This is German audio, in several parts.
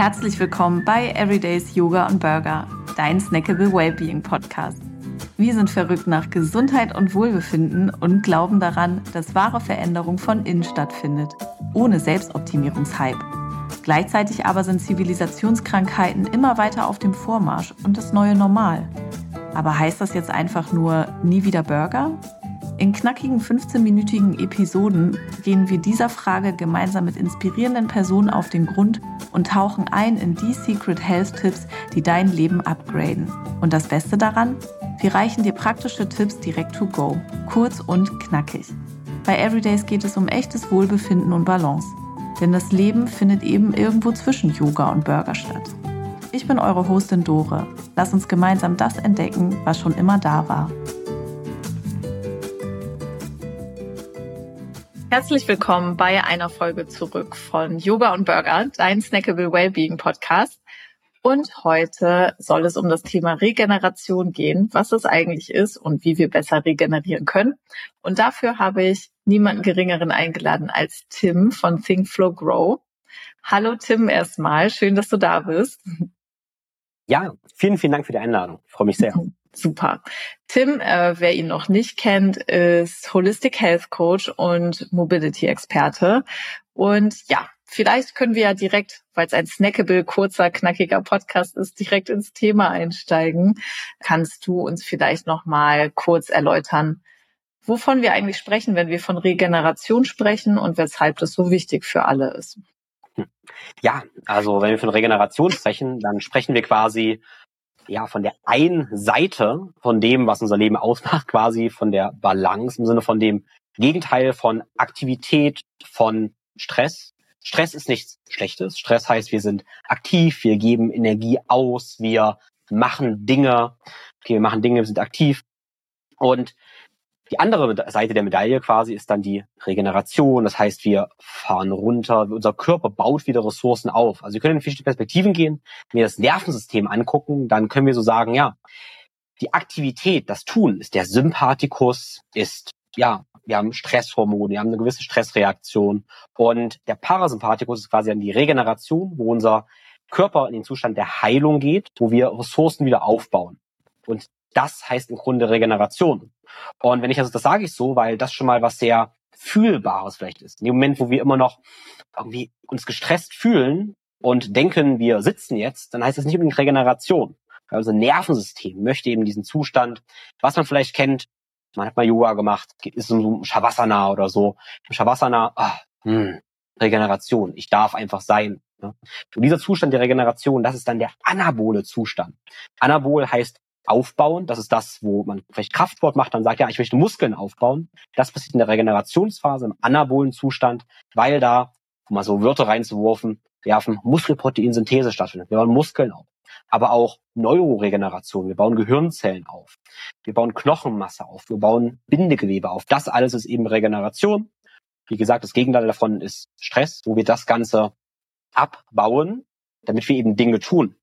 Herzlich willkommen bei Everydays Yoga und Burger, dein Snackable Wellbeing Podcast. Wir sind verrückt nach Gesundheit und Wohlbefinden und glauben daran, dass wahre Veränderung von innen stattfindet, ohne Selbstoptimierungshype. Gleichzeitig aber sind Zivilisationskrankheiten immer weiter auf dem Vormarsch und das neue Normal. Aber heißt das jetzt einfach nur nie wieder Burger? In knackigen 15-minütigen Episoden gehen wir dieser Frage gemeinsam mit inspirierenden Personen auf den Grund und tauchen ein in die Secret Health Tipps, die dein Leben upgraden. Und das Beste daran? Wir reichen dir praktische Tipps direkt to go, kurz und knackig. Bei Everydays geht es um echtes Wohlbefinden und Balance. Denn das Leben findet eben irgendwo zwischen Yoga und Burger statt. Ich bin eure Hostin Dore. Lass uns gemeinsam das entdecken, was schon immer da war. Herzlich willkommen bei einer Folge zurück von Yoga und Burger, dein Snackable Wellbeing Podcast. Und heute soll es um das Thema Regeneration gehen, was es eigentlich ist und wie wir besser regenerieren können. Und dafür habe ich niemanden geringeren eingeladen als Tim von Think Flow Grow. Hallo Tim erstmal, schön, dass du da bist. Ja, vielen, vielen Dank für die Einladung. Ich freue mich sehr. Super. Tim, äh, wer ihn noch nicht kennt, ist Holistic Health Coach und Mobility Experte. Und ja, vielleicht können wir ja direkt, weil es ein snackable, kurzer, knackiger Podcast ist, direkt ins Thema einsteigen. Kannst du uns vielleicht noch mal kurz erläutern, wovon wir eigentlich sprechen, wenn wir von Regeneration sprechen und weshalb das so wichtig für alle ist? Hm. Ja, also wenn wir von Regeneration sprechen, dann sprechen wir quasi ja von der einen Seite von dem, was unser Leben ausmacht, quasi von der Balance im Sinne von dem Gegenteil von Aktivität, von Stress. Stress ist nichts Schlechtes. Stress heißt, wir sind aktiv, wir geben Energie aus, wir machen Dinge, okay, wir machen Dinge, wir sind aktiv. Und die andere Seite der Medaille quasi ist dann die Regeneration. Das heißt, wir fahren runter, unser Körper baut wieder Ressourcen auf. Also wir können in verschiedene Perspektiven gehen. Wenn wir das Nervensystem angucken, dann können wir so sagen, ja, die Aktivität, das Tun ist der Sympathikus, ist, ja, wir haben Stresshormone, wir haben eine gewisse Stressreaktion. Und der Parasympathikus ist quasi dann die Regeneration, wo unser Körper in den Zustand der Heilung geht, wo wir Ressourcen wieder aufbauen. Und das heißt im Grunde Regeneration. Und wenn ich also, das sage ich so, weil das schon mal was sehr Fühlbares vielleicht ist. In dem Moment, wo wir immer noch irgendwie uns gestresst fühlen und denken, wir sitzen jetzt, dann heißt das nicht unbedingt Regeneration. Also Nervensystem möchte eben diesen Zustand, was man vielleicht kennt, man hat mal Yoga gemacht, ist so ein Shavasana oder so. Im Shavasana, ah, hm, Regeneration, ich darf einfach sein. Ne? Und dieser Zustand der Regeneration, das ist dann der anabole Zustand. Anabol heißt aufbauen. Das ist das, wo man vielleicht Kraftsport macht, dann sagt, ja, ich möchte Muskeln aufbauen. Das passiert in der Regenerationsphase, im anabolen Zustand, weil da, um mal so Wörter reinzuwerfen, werfen, Muskelproteinsynthese stattfindet. Wir bauen Muskeln auf. Aber auch Neuroregeneration. Wir bauen Gehirnzellen auf. Wir bauen Knochenmasse auf. Wir bauen Bindegewebe auf. Das alles ist eben Regeneration. Wie gesagt, das Gegenteil davon ist Stress, wo wir das Ganze abbauen, damit wir eben Dinge tun.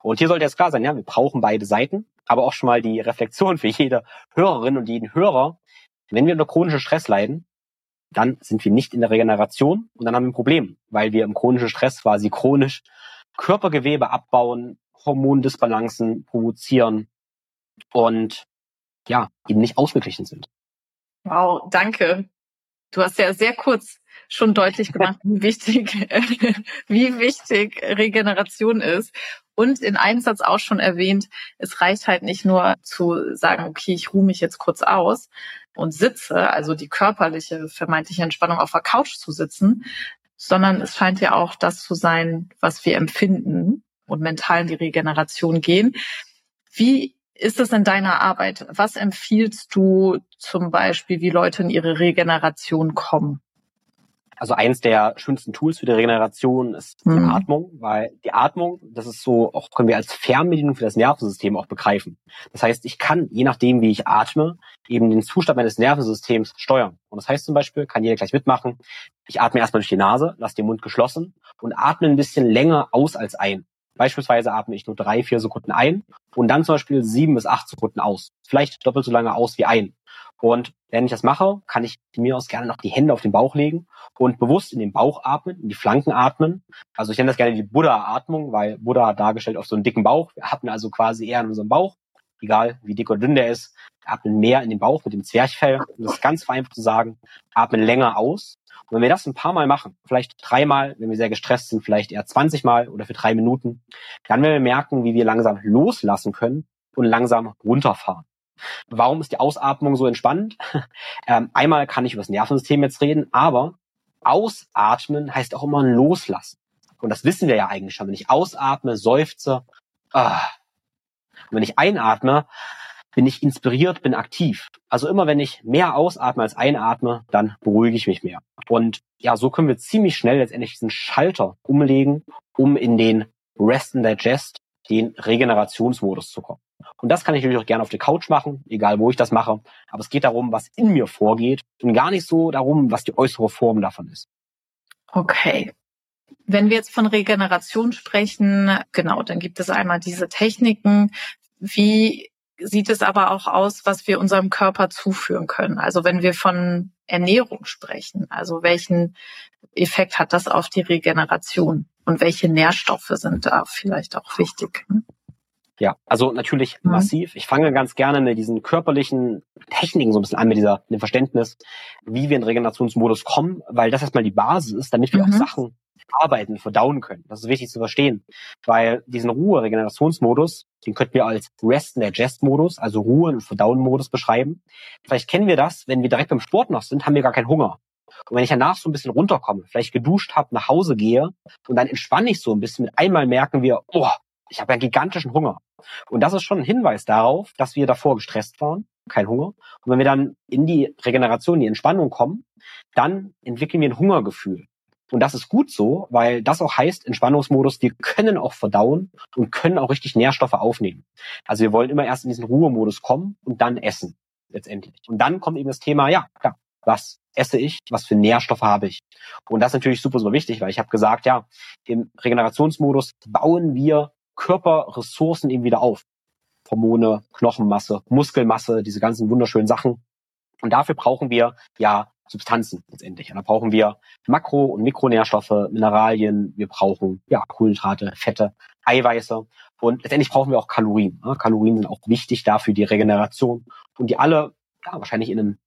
Und hier sollte jetzt klar sein, ja, wir brauchen beide Seiten, aber auch schon mal die Reflexion für jede Hörerin und jeden Hörer. Wenn wir unter chronischen Stress leiden, dann sind wir nicht in der Regeneration und dann haben wir ein Problem, weil wir im chronischen Stress quasi chronisch Körpergewebe abbauen, Hormondisbalancen provozieren und ja, eben nicht ausgeglichen sind. Wow, danke. Du hast ja sehr kurz schon deutlich gemacht, wie wichtig, wie wichtig Regeneration ist. Und in einem Satz auch schon erwähnt, es reicht halt nicht nur zu sagen, okay, ich ruhe mich jetzt kurz aus und sitze, also die körperliche, vermeintliche Entspannung auf der Couch zu sitzen, sondern es scheint ja auch das zu sein, was wir empfinden und mental in die Regeneration gehen. Wie ist es in deiner Arbeit? Was empfiehlst du zum Beispiel, wie Leute in ihre Regeneration kommen? Also eins der schönsten Tools für die Regeneration ist die mhm. Atmung, weil die Atmung, das ist so, auch können wir als Fernbedienung für das Nervensystem auch begreifen. Das heißt, ich kann, je nachdem, wie ich atme, eben den Zustand meines Nervensystems steuern. Und das heißt zum Beispiel, kann jeder gleich mitmachen, ich atme erstmal durch die Nase, lasse den Mund geschlossen und atme ein bisschen länger aus als ein. Beispielsweise atme ich nur drei, vier Sekunden ein und dann zum Beispiel sieben bis acht Sekunden aus. Vielleicht doppelt so lange aus wie ein. Und wenn ich das mache, kann ich mir aus gerne noch die Hände auf den Bauch legen und bewusst in den Bauch atmen, in die Flanken atmen. Also ich nenne das gerne die Buddha-Atmung, weil Buddha dargestellt auf so einen dicken Bauch. Wir atmen also quasi eher in unserem Bauch, egal wie dick oder dünn der ist. Atmen mehr in den Bauch mit dem Zwerchfell. Und das ganz vereinfacht zu sagen, atmen länger aus. Und wenn wir das ein paar Mal machen, vielleicht dreimal, wenn wir sehr gestresst sind, vielleicht eher 20 Mal oder für drei Minuten, dann werden wir merken, wie wir langsam loslassen können und langsam runterfahren. Warum ist die Ausatmung so entspannt? Ähm, einmal kann ich über das Nervensystem jetzt reden, aber ausatmen heißt auch immer loslassen. Und das wissen wir ja eigentlich schon. Wenn ich ausatme, seufze, ah. Und wenn ich einatme, bin ich inspiriert, bin aktiv. Also immer wenn ich mehr ausatme als einatme, dann beruhige ich mich mehr. Und ja, so können wir ziemlich schnell letztendlich diesen Schalter umlegen, um in den Rest and Digest, den Regenerationsmodus zu kommen. Und das kann ich natürlich auch gerne auf der Couch machen, egal wo ich das mache. Aber es geht darum, was in mir vorgeht und gar nicht so darum, was die äußere Form davon ist. Okay. Wenn wir jetzt von Regeneration sprechen, genau, dann gibt es einmal diese Techniken. Wie sieht es aber auch aus, was wir unserem Körper zuführen können? Also wenn wir von Ernährung sprechen, also welchen Effekt hat das auf die Regeneration und welche Nährstoffe sind da vielleicht auch wichtig? Ja, also natürlich mhm. massiv. Ich fange ganz gerne mit diesen körperlichen Techniken so ein bisschen an, mit dieser, mit dem Verständnis, wie wir in Regenerationsmodus kommen, weil das erstmal die Basis ist, damit wir mhm. auch Sachen arbeiten, verdauen können. Das ist wichtig zu verstehen, weil diesen Ruhe-Regenerationsmodus, den könnten wir als Rest- and Digest-Modus, also Ruhe- und Verdauen-Modus beschreiben. Vielleicht kennen wir das, wenn wir direkt beim Sport noch sind, haben wir gar keinen Hunger. Und wenn ich danach so ein bisschen runterkomme, vielleicht geduscht habe, nach Hause gehe und dann entspanne ich so ein bisschen, mit einmal merken wir, oh, ich habe einen gigantischen Hunger. Und das ist schon ein Hinweis darauf, dass wir davor gestresst waren, kein Hunger. Und wenn wir dann in die Regeneration, die Entspannung kommen, dann entwickeln wir ein Hungergefühl. Und das ist gut so, weil das auch heißt, Entspannungsmodus, wir können auch verdauen und können auch richtig Nährstoffe aufnehmen. Also wir wollen immer erst in diesen Ruhemodus kommen und dann essen, letztendlich. Und dann kommt eben das Thema, ja, klar, was esse ich, was für Nährstoffe habe ich. Und das ist natürlich super, super wichtig, weil ich habe gesagt, ja, im Regenerationsmodus bauen wir Körperressourcen eben wieder auf. Hormone, Knochenmasse, Muskelmasse, diese ganzen wunderschönen Sachen. Und dafür brauchen wir ja Substanzen letztendlich. Und da brauchen wir Makro- und Mikronährstoffe, Mineralien, wir brauchen ja Kohlenhydrate, Fette, Eiweiße und letztendlich brauchen wir auch Kalorien. Kalorien sind auch wichtig dafür die Regeneration und die alle ja, wahrscheinlich in einem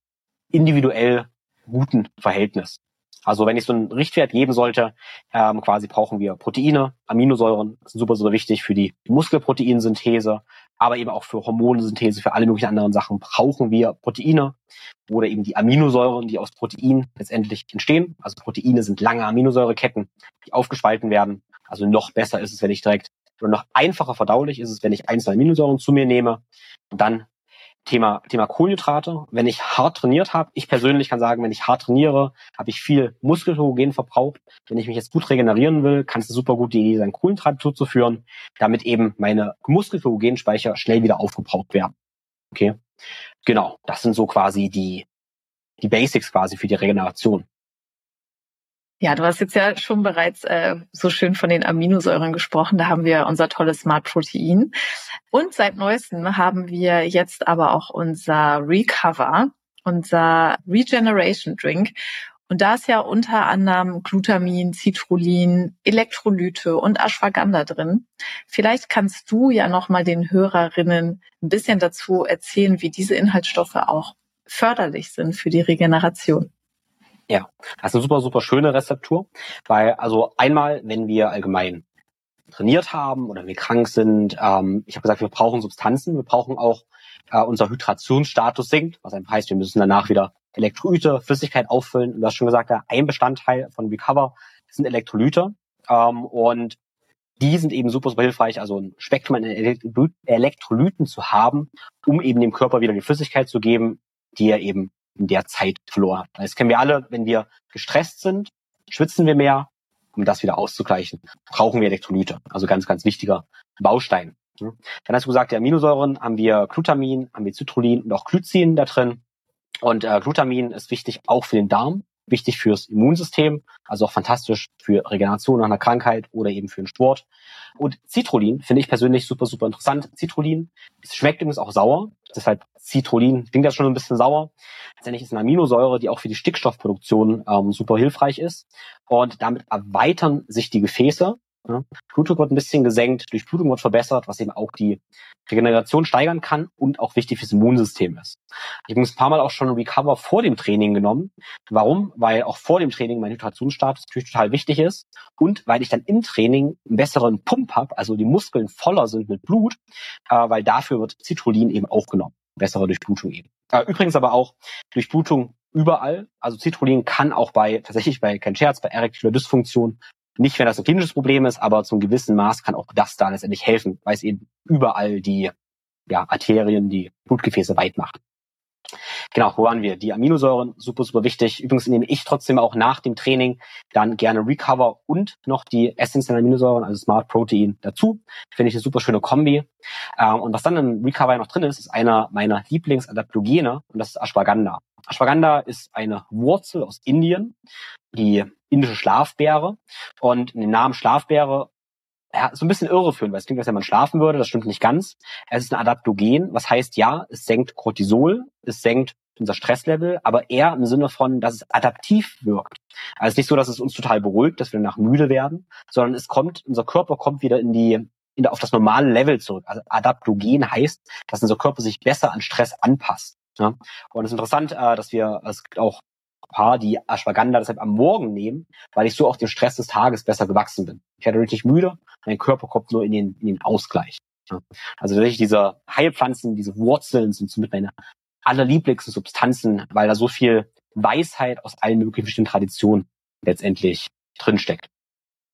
individuell guten Verhältnis. Also wenn ich so einen Richtwert geben sollte, ähm, quasi brauchen wir Proteine, Aminosäuren, sind super, super wichtig für die Muskelproteinsynthese, aber eben auch für Hormonsynthese, für alle möglichen anderen Sachen brauchen wir Proteine oder eben die Aminosäuren, die aus Protein letztendlich entstehen. Also Proteine sind lange Aminosäureketten, die aufgespalten werden. Also noch besser ist es, wenn ich direkt oder noch einfacher verdaulich ist es, wenn ich einzelne Aminosäuren zu mir nehme und dann Thema, Thema Kohlenhydrate. Wenn ich hart trainiert habe, ich persönlich kann sagen, wenn ich hart trainiere, habe ich viel Muskelglykogen verbraucht. Wenn ich mich jetzt gut regenerieren will, kann es super gut die Idee sein, Kohlenhydrate zuzuführen, damit eben meine Muskelglykogenspeicher schnell wieder aufgebraucht werden. Okay? Genau, das sind so quasi die, die Basics quasi für die Regeneration. Ja, du hast jetzt ja schon bereits äh, so schön von den Aminosäuren gesprochen. Da haben wir unser tolles Smart Protein. Und seit neuestem haben wir jetzt aber auch unser Recover, unser Regeneration Drink. Und da ist ja unter anderem Glutamin, Citrullin, Elektrolyte und Ashwagandha drin. Vielleicht kannst du ja nochmal den Hörerinnen ein bisschen dazu erzählen, wie diese Inhaltsstoffe auch förderlich sind für die Regeneration. Ja, das ist eine super, super schöne Rezeptur, weil also einmal, wenn wir allgemein trainiert haben oder wir krank sind, ähm, ich habe gesagt, wir brauchen Substanzen, wir brauchen auch äh, unser Hydrationsstatus sinkt, was einfach heißt, wir müssen danach wieder Elektrolyte, Flüssigkeit auffüllen. Und du hast schon gesagt, ja, ein Bestandteil von Recover sind Elektrolyte. Ähm, und die sind eben super, super hilfreich, also ein Spektrum an Elektrolyten zu haben, um eben dem Körper wieder die Flüssigkeit zu geben, die er eben in der Zeit verloren. Das kennen wir alle, wenn wir gestresst sind, schwitzen wir mehr. Um das wieder auszugleichen, brauchen wir Elektrolyte. Also ganz, ganz wichtiger Baustein. Dann hast du gesagt, die Aminosäuren haben wir Glutamin, haben wir Citrullin und auch Glycin da drin. Und äh, Glutamin ist wichtig auch für den Darm. Wichtig fürs Immunsystem, also auch fantastisch für Regeneration nach einer Krankheit oder eben für den Sport. Und Citrullin finde ich persönlich super, super interessant. Citrullin, schmeckt übrigens auch sauer. Deshalb Citrullin klingt ja schon ein bisschen sauer. Letztendlich ist eine Aminosäure, die auch für die Stickstoffproduktion ähm, super hilfreich ist. Und damit erweitern sich die Gefäße ja. Blutdruck wird ein bisschen gesenkt, Durchblutung wird verbessert, was eben auch die Regeneration steigern kann und auch wichtig fürs Immunsystem ist. Ich habe ein paar Mal auch schon Recover vor dem Training genommen. Warum? Weil auch vor dem Training mein Hydrationsstatus natürlich total wichtig ist und weil ich dann im Training einen besseren Pump habe, also die Muskeln voller sind mit Blut, äh, weil dafür wird Citrullin eben aufgenommen. Bessere Durchblutung eben. Äh, übrigens aber auch Durchblutung überall. Also Citrullin kann auch bei, tatsächlich bei, kein Scherz, bei erektiler Dysfunktion nicht, wenn das ein klinisches Problem ist, aber zum gewissen Maß kann auch das da letztendlich helfen, weil es eben überall die ja, Arterien, die Blutgefäße weit macht. Genau, wo waren wir? Die Aminosäuren, super, super wichtig. Übrigens nehme ich trotzdem auch nach dem Training dann gerne Recover und noch die essentiellen Aminosäuren, also Smart Protein dazu. Finde ich eine super schöne Kombi. Ähm, und was dann im Recover noch drin ist, ist einer meiner Lieblingsadaptogene und das ist Ashwagandha. Ashwagandha ist eine Wurzel aus Indien, die indische Schlafbeere. Und dem Namen Schlafbeere ja, so ein bisschen irreführend, weil es klingt, als wenn man schlafen würde. Das stimmt nicht ganz. Es ist ein Adaptogen, was heißt ja, es senkt Cortisol, es senkt unser Stresslevel, aber eher im Sinne von, dass es adaptiv wirkt. Also es ist nicht so, dass es uns total beruhigt, dass wir danach müde werden, sondern es kommt, unser Körper kommt wieder in die, in, auf das normale Level zurück. Also Adaptogen heißt, dass unser Körper sich besser an Stress anpasst. Ja? Und es ist interessant, äh, dass wir, es gibt auch Paar, die Ashwagandha deshalb am Morgen nehmen, weil ich so auch dem Stress des Tages besser gewachsen bin. Ich werde richtig müde, mein Körper kommt nur in den, in den Ausgleich. Also wirklich diese Heilpflanzen, diese Wurzeln sind somit meine allerlieblichsten Substanzen, weil da so viel Weisheit aus allen möglichen Traditionen letztendlich drinsteckt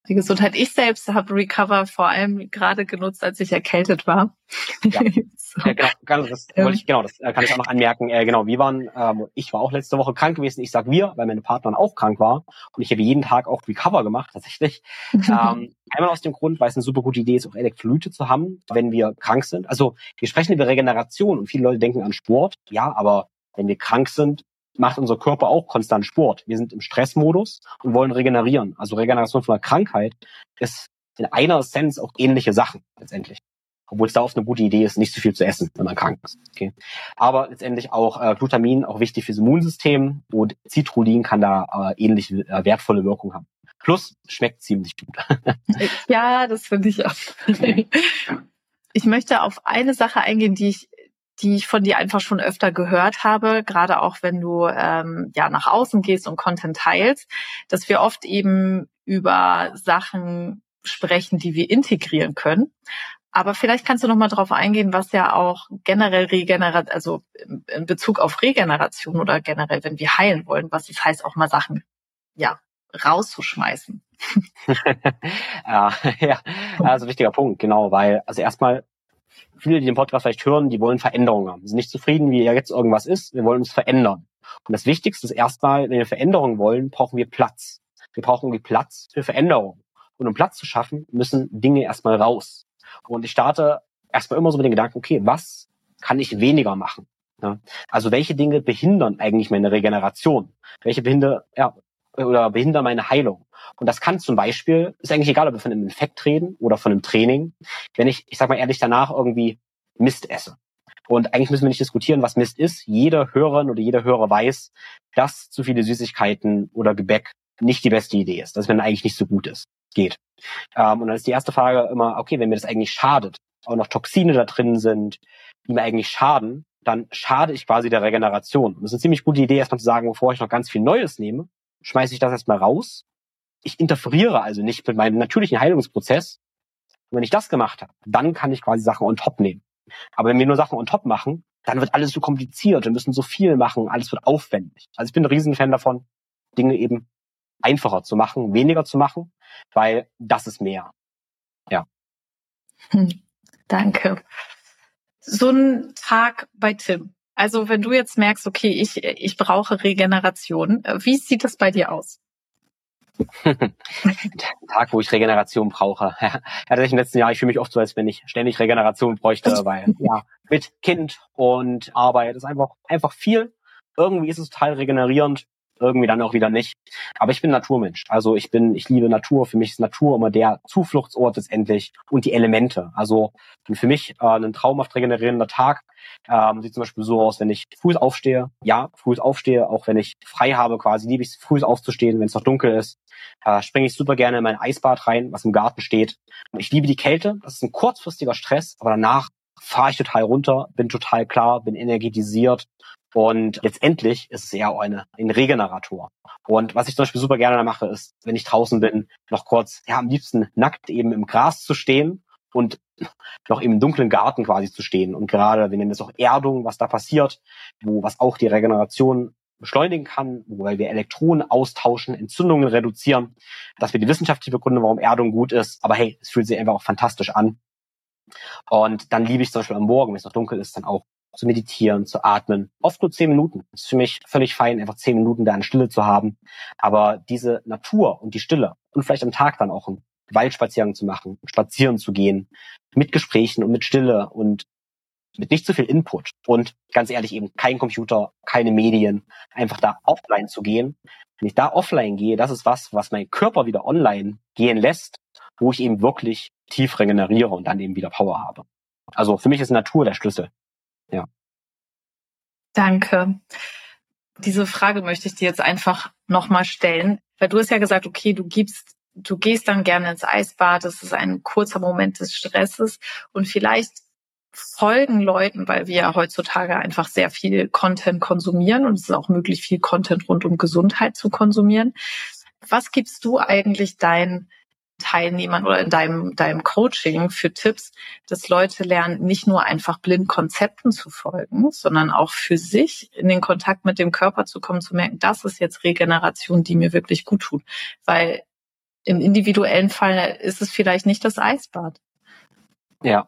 die Gesundheit. Ich selbst habe Recover vor allem gerade genutzt, als ich erkältet war. Ja, so. ja genau, das ähm. wollte ich, genau, das äh, kann ich auch noch anmerken. Äh, genau, wir waren, ähm, ich war auch letzte Woche krank gewesen. Ich sag wir, weil meine Partnerin auch krank war und ich habe jeden Tag auch Recover gemacht tatsächlich. ähm, einmal aus dem Grund, weil es eine super gute Idee ist, auch Elektrolyte zu haben, wenn wir krank sind. Also wir sprechen über Regeneration und viele Leute denken an Sport. Ja, aber wenn wir krank sind, macht unser Körper auch konstant Sport. Wir sind im Stressmodus und wollen regenerieren. Also Regeneration von einer Krankheit ist in einer Essenz auch ähnliche Sachen letztendlich. Obwohl es da oft eine gute Idee ist, nicht zu viel zu essen, wenn man krank ist. Okay. Aber letztendlich auch äh, Glutamin, auch wichtig fürs Immunsystem und Citrullin kann da äh, ähnlich äh, wertvolle Wirkung haben. Plus schmeckt ziemlich gut. ja, das finde ich auch. Ich möchte auf eine Sache eingehen, die ich die ich von dir einfach schon öfter gehört habe, gerade auch wenn du ähm, ja nach außen gehst und Content teilst, dass wir oft eben über Sachen sprechen, die wir integrieren können. Aber vielleicht kannst du noch mal darauf eingehen, was ja auch generell regeneriert, also in Bezug auf Regeneration oder generell, wenn wir heilen wollen, was es heißt, auch mal Sachen ja rauszuschmeißen. ja, ja, also wichtiger Punkt, genau, weil also erstmal viele, die den Podcast vielleicht hören, die wollen Veränderungen haben. Sie sind nicht zufrieden, wie ja jetzt irgendwas ist. Wir wollen uns verändern. Und das Wichtigste ist erstmal, wenn wir Veränderungen wollen, brauchen wir Platz. Wir brauchen irgendwie Platz für Veränderungen. Und um Platz zu schaffen, müssen Dinge erstmal raus. Und ich starte erstmal immer so mit den Gedanken, okay, was kann ich weniger machen? Ja, also welche Dinge behindern eigentlich meine Regeneration? Welche behindern, ja, oder behindern meine Heilung? Und das kann zum Beispiel, ist eigentlich egal, ob wir von einem Infekt reden oder von einem Training, wenn ich, ich sag mal ehrlich, danach irgendwie Mist esse. Und eigentlich müssen wir nicht diskutieren, was Mist ist. Jeder Hörerin oder jeder Hörer weiß, dass zu viele Süßigkeiten oder Gebäck nicht die beste Idee ist, dass wenn eigentlich nicht so gut ist, geht. Ähm, und dann ist die erste Frage immer, okay, wenn mir das eigentlich schadet, auch noch Toxine da drin sind, die mir eigentlich schaden, dann schade ich quasi der Regeneration. Und das ist eine ziemlich gute Idee, erstmal zu sagen, bevor ich noch ganz viel Neues nehme, schmeiße ich das erstmal raus ich interferiere also nicht mit meinem natürlichen Heilungsprozess. Und wenn ich das gemacht habe, dann kann ich quasi Sachen on top nehmen. Aber wenn wir nur Sachen on top machen, dann wird alles so kompliziert, wir müssen so viel machen, alles wird aufwendig. Also ich bin ein Riesenfan davon, Dinge eben einfacher zu machen, weniger zu machen, weil das ist mehr. Ja. Hm, danke. So ein Tag bei Tim. Also wenn du jetzt merkst, okay, ich, ich brauche Regeneration, wie sieht das bei dir aus? Tag, wo ich Regeneration brauche. ja, tatsächlich im letzten Jahr, ich fühle mich oft so, als wenn ich ständig Regeneration bräuchte, weil ja, mit Kind und Arbeit ist einfach, einfach viel. Irgendwie ist es total regenerierend, irgendwie dann auch wieder nicht. Aber ich bin Naturmensch. Also ich bin, ich liebe Natur. Für mich ist Natur immer der Zufluchtsort letztendlich und die Elemente. Also für mich äh, ein traumhaft regenerierender Tag ähm, sieht zum Beispiel so aus, wenn ich früh aufstehe. Ja, früh aufstehe, auch wenn ich frei habe, quasi liebe ich es, früh aufzustehen, wenn es noch dunkel ist. Äh, springe ich super gerne in mein Eisbad rein, was im Garten steht. Ich liebe die Kälte. Das ist ein kurzfristiger Stress, aber danach fahre ich total runter, bin total klar, bin energetisiert und letztendlich ist es eher eine, ein Regenerator. Und was ich zum Beispiel super gerne mache, ist, wenn ich draußen bin, noch kurz, ja, am liebsten nackt eben im Gras zu stehen und noch im dunklen Garten quasi zu stehen. Und gerade, wir nennen das auch Erdung, was da passiert, wo was auch die Regeneration beschleunigen kann, weil wir Elektronen austauschen, Entzündungen reduzieren, dass wir die wissenschaftliche Begründung, warum Erdung gut ist. Aber hey, es fühlt sich einfach auch fantastisch an. Und dann liebe ich zum Beispiel am Morgen, wenn es noch dunkel ist, dann auch zu meditieren, zu atmen. Oft nur zehn Minuten. Das ist für mich völlig fein, einfach zehn Minuten da in Stille zu haben. Aber diese Natur und die Stille und vielleicht am Tag dann auch einen Waldspaziergang zu machen, spazieren zu gehen, mit Gesprächen und mit Stille und mit nicht zu viel Input und ganz ehrlich eben kein Computer, keine Medien, einfach da offline zu gehen. Wenn ich da offline gehe, das ist was, was mein Körper wieder online gehen lässt, wo ich eben wirklich tief regeneriere und dann eben wieder Power habe. Also für mich ist Natur der Schlüssel. Ja. Danke. Diese Frage möchte ich dir jetzt einfach nochmal stellen, weil du hast ja gesagt, okay, du gibst, du gehst dann gerne ins Eisbad, das ist ein kurzer Moment des Stresses und vielleicht folgen Leuten, weil wir ja heutzutage einfach sehr viel Content konsumieren und es ist auch möglich, viel Content rund um Gesundheit zu konsumieren. Was gibst du eigentlich deinen Teilnehmern oder in deinem, deinem Coaching für Tipps, dass Leute lernen, nicht nur einfach blind Konzepten zu folgen, sondern auch für sich in den Kontakt mit dem Körper zu kommen, zu merken, das ist jetzt Regeneration, die mir wirklich gut tut. Weil im individuellen Fall ist es vielleicht nicht das Eisbad. Ja.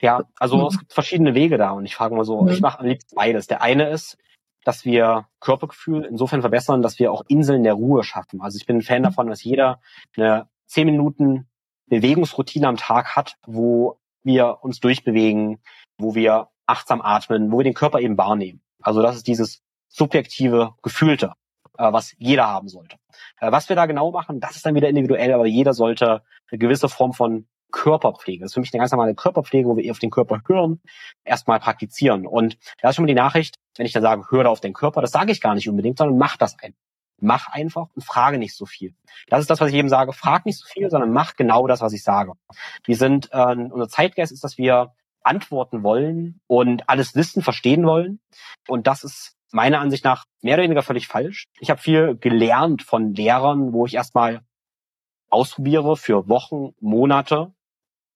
Ja, also mhm. es gibt verschiedene Wege da und ich frage mal so, mhm. ich mache am liebsten beides. Der eine ist, dass wir Körpergefühl insofern verbessern, dass wir auch Inseln der Ruhe schaffen. Also ich bin ein Fan mhm. davon, dass jeder eine zehn Minuten Bewegungsroutine am Tag hat, wo wir uns durchbewegen, wo wir achtsam atmen, wo wir den Körper eben wahrnehmen. Also das ist dieses subjektive, gefühlte, äh, was jeder haben sollte. Äh, was wir da genau machen, das ist dann wieder individuell, aber jeder sollte eine gewisse Form von Körperpflege. Das ist für mich eine ganz normale Körperpflege, wo wir eher auf den Körper hören, erstmal praktizieren. Und da ist schon mal die Nachricht, wenn ich dann sage, höre auf den Körper, das sage ich gar nicht unbedingt, sondern mach das ein mach einfach und frage nicht so viel. Das ist das, was ich eben sage. Frag nicht so viel, sondern mach genau das, was ich sage. Wir sind, äh, unser Zeitgeist ist, dass wir antworten wollen und alles wissen, verstehen wollen. Und das ist meiner Ansicht nach mehr oder weniger völlig falsch. Ich habe viel gelernt von Lehrern, wo ich erstmal ausprobiere für Wochen, Monate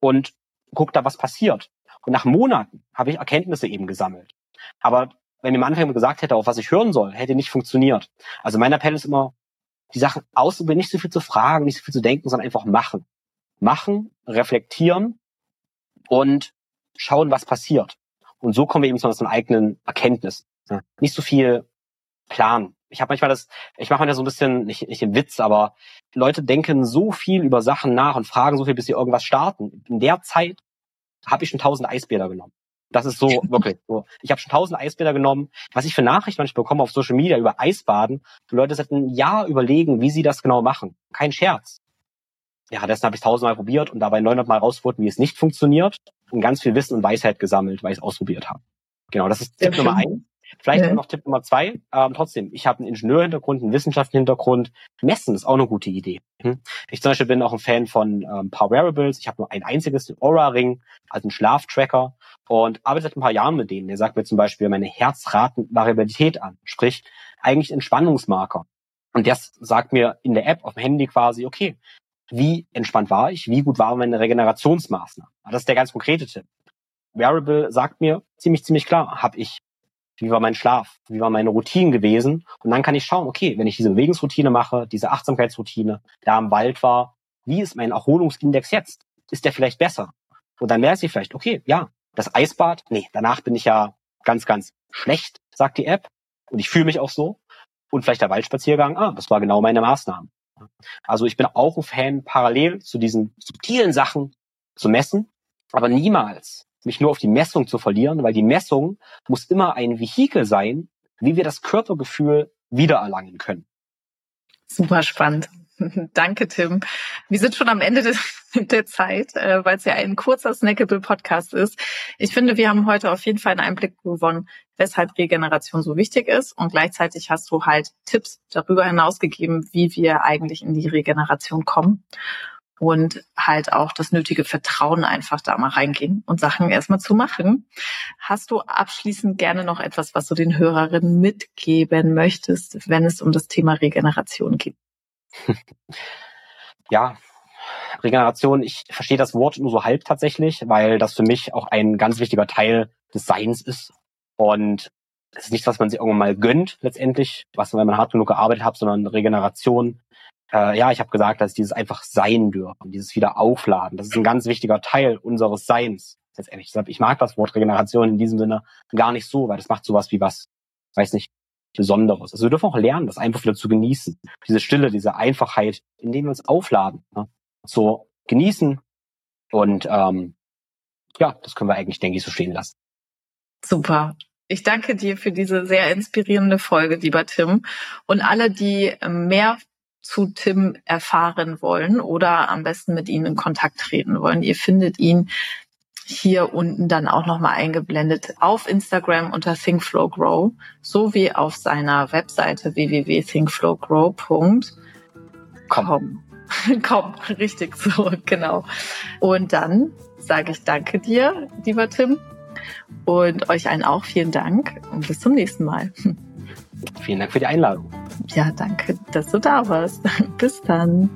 und guck da, was passiert. Und nach Monaten habe ich Erkenntnisse eben gesammelt. Aber wenn mir am Anfang gesagt hätte, auf was ich hören soll, hätte nicht funktioniert. Also mein Appell ist immer, die Sachen auszuprobieren, nicht so viel zu fragen, nicht so viel zu denken, sondern einfach machen. Machen, reflektieren und schauen, was passiert. Und so kommen wir eben zu unseren eigenen Erkenntnissen. Nicht so viel planen. Ich habe manchmal das, ich mache manchmal so ein bisschen, nicht, nicht im Witz, aber Leute denken so viel über Sachen nach und fragen so viel, bis sie irgendwas starten. In der Zeit habe ich schon tausend Eisbäder genommen. Das ist so wirklich so. Ich habe schon tausend Eisbäder genommen. Was ich für Nachrichten manchmal bekomme auf Social Media über Eisbaden, die Leute seit einem Jahr überlegen, wie sie das genau machen. Kein Scherz. Ja, dessen habe ich tausendmal probiert und dabei 900 Mal rausgefunden, wie es nicht funktioniert und ganz viel Wissen und Weisheit gesammelt, weil ich es ausprobiert habe. Genau, das ist Tipp Nummer eins. Vielleicht ja. noch Tipp Nummer zwei. Ähm, trotzdem, ich habe einen Ingenieurhintergrund, einen wissenschaftlichen Hintergrund. Messen ist auch eine gute Idee. Hm? Ich zum Beispiel bin auch ein Fan von ähm, paar Wearables. Ich habe nur ein einziges, den Aura-Ring, also einen Schlaftracker und arbeite seit ein paar Jahren mit denen. Der sagt mir zum Beispiel meine Herzratenvariabilität an, sprich eigentlich Entspannungsmarker. Und das sagt mir in der App auf dem Handy quasi, okay, wie entspannt war ich, wie gut waren meine Regenerationsmaßnahmen. Das ist der ganz konkrete Tipp. Wearable sagt mir ziemlich, ziemlich klar, habe ich wie war mein Schlaf, wie war meine Routine gewesen. Und dann kann ich schauen, okay, wenn ich diese Bewegungsroutine mache, diese Achtsamkeitsroutine, da im Wald war, wie ist mein Erholungsindex jetzt? Ist der vielleicht besser? Und dann merke ich vielleicht, okay, ja, das Eisbad, nee, danach bin ich ja ganz, ganz schlecht, sagt die App. Und ich fühle mich auch so. Und vielleicht der Waldspaziergang, ah, das war genau meine Maßnahme. Also ich bin auch ein Fan, parallel zu diesen subtilen Sachen zu messen, aber niemals mich nur auf die Messung zu verlieren, weil die Messung muss immer ein Vehikel sein, wie wir das Körpergefühl wiedererlangen können. Super spannend. Danke, Tim. Wir sind schon am Ende des, der Zeit, äh, weil es ja ein kurzer Snackable Podcast ist. Ich finde, wir haben heute auf jeden Fall einen Einblick gewonnen, weshalb Regeneration so wichtig ist. Und gleichzeitig hast du halt Tipps darüber hinaus gegeben, wie wir eigentlich in die Regeneration kommen. Und halt auch das nötige Vertrauen einfach da mal reingehen und Sachen erstmal zu machen. Hast du abschließend gerne noch etwas, was du den Hörerinnen mitgeben möchtest, wenn es um das Thema Regeneration geht? Ja, Regeneration, ich verstehe das Wort nur so halb tatsächlich, weil das für mich auch ein ganz wichtiger Teil des Seins ist. Und es ist nichts, was man sich irgendwann mal gönnt, letztendlich, was wenn man hart genug gearbeitet hat, sondern Regeneration. Äh, ja, ich habe gesagt, dass dieses einfach sein dürfen, dieses Wiederaufladen, das ist ein ganz wichtiger Teil unseres Seins. Letztendlich. Ich mag das Wort Regeneration in diesem Sinne gar nicht so, weil das macht sowas wie was, weiß nicht, Besonderes. Also wir dürfen auch lernen, das einfach wieder zu genießen. Diese Stille, diese Einfachheit, indem wir uns aufladen. Ne? So genießen. Und ähm, ja, das können wir eigentlich, denke ich, so stehen lassen. Super. Ich danke dir für diese sehr inspirierende Folge, lieber Tim. Und alle, die ähm, mehr zu Tim erfahren wollen oder am besten mit ihm in Kontakt treten wollen, ihr findet ihn hier unten dann auch nochmal eingeblendet auf Instagram unter thinkflowgrow sowie auf seiner Webseite www.thinkflowgrow.com. Komm. Komm, richtig so, genau. Und dann sage ich danke dir, lieber Tim, und euch allen auch vielen Dank und bis zum nächsten Mal. Vielen Dank für die Einladung. Ja, danke, dass du da warst. Bis dann.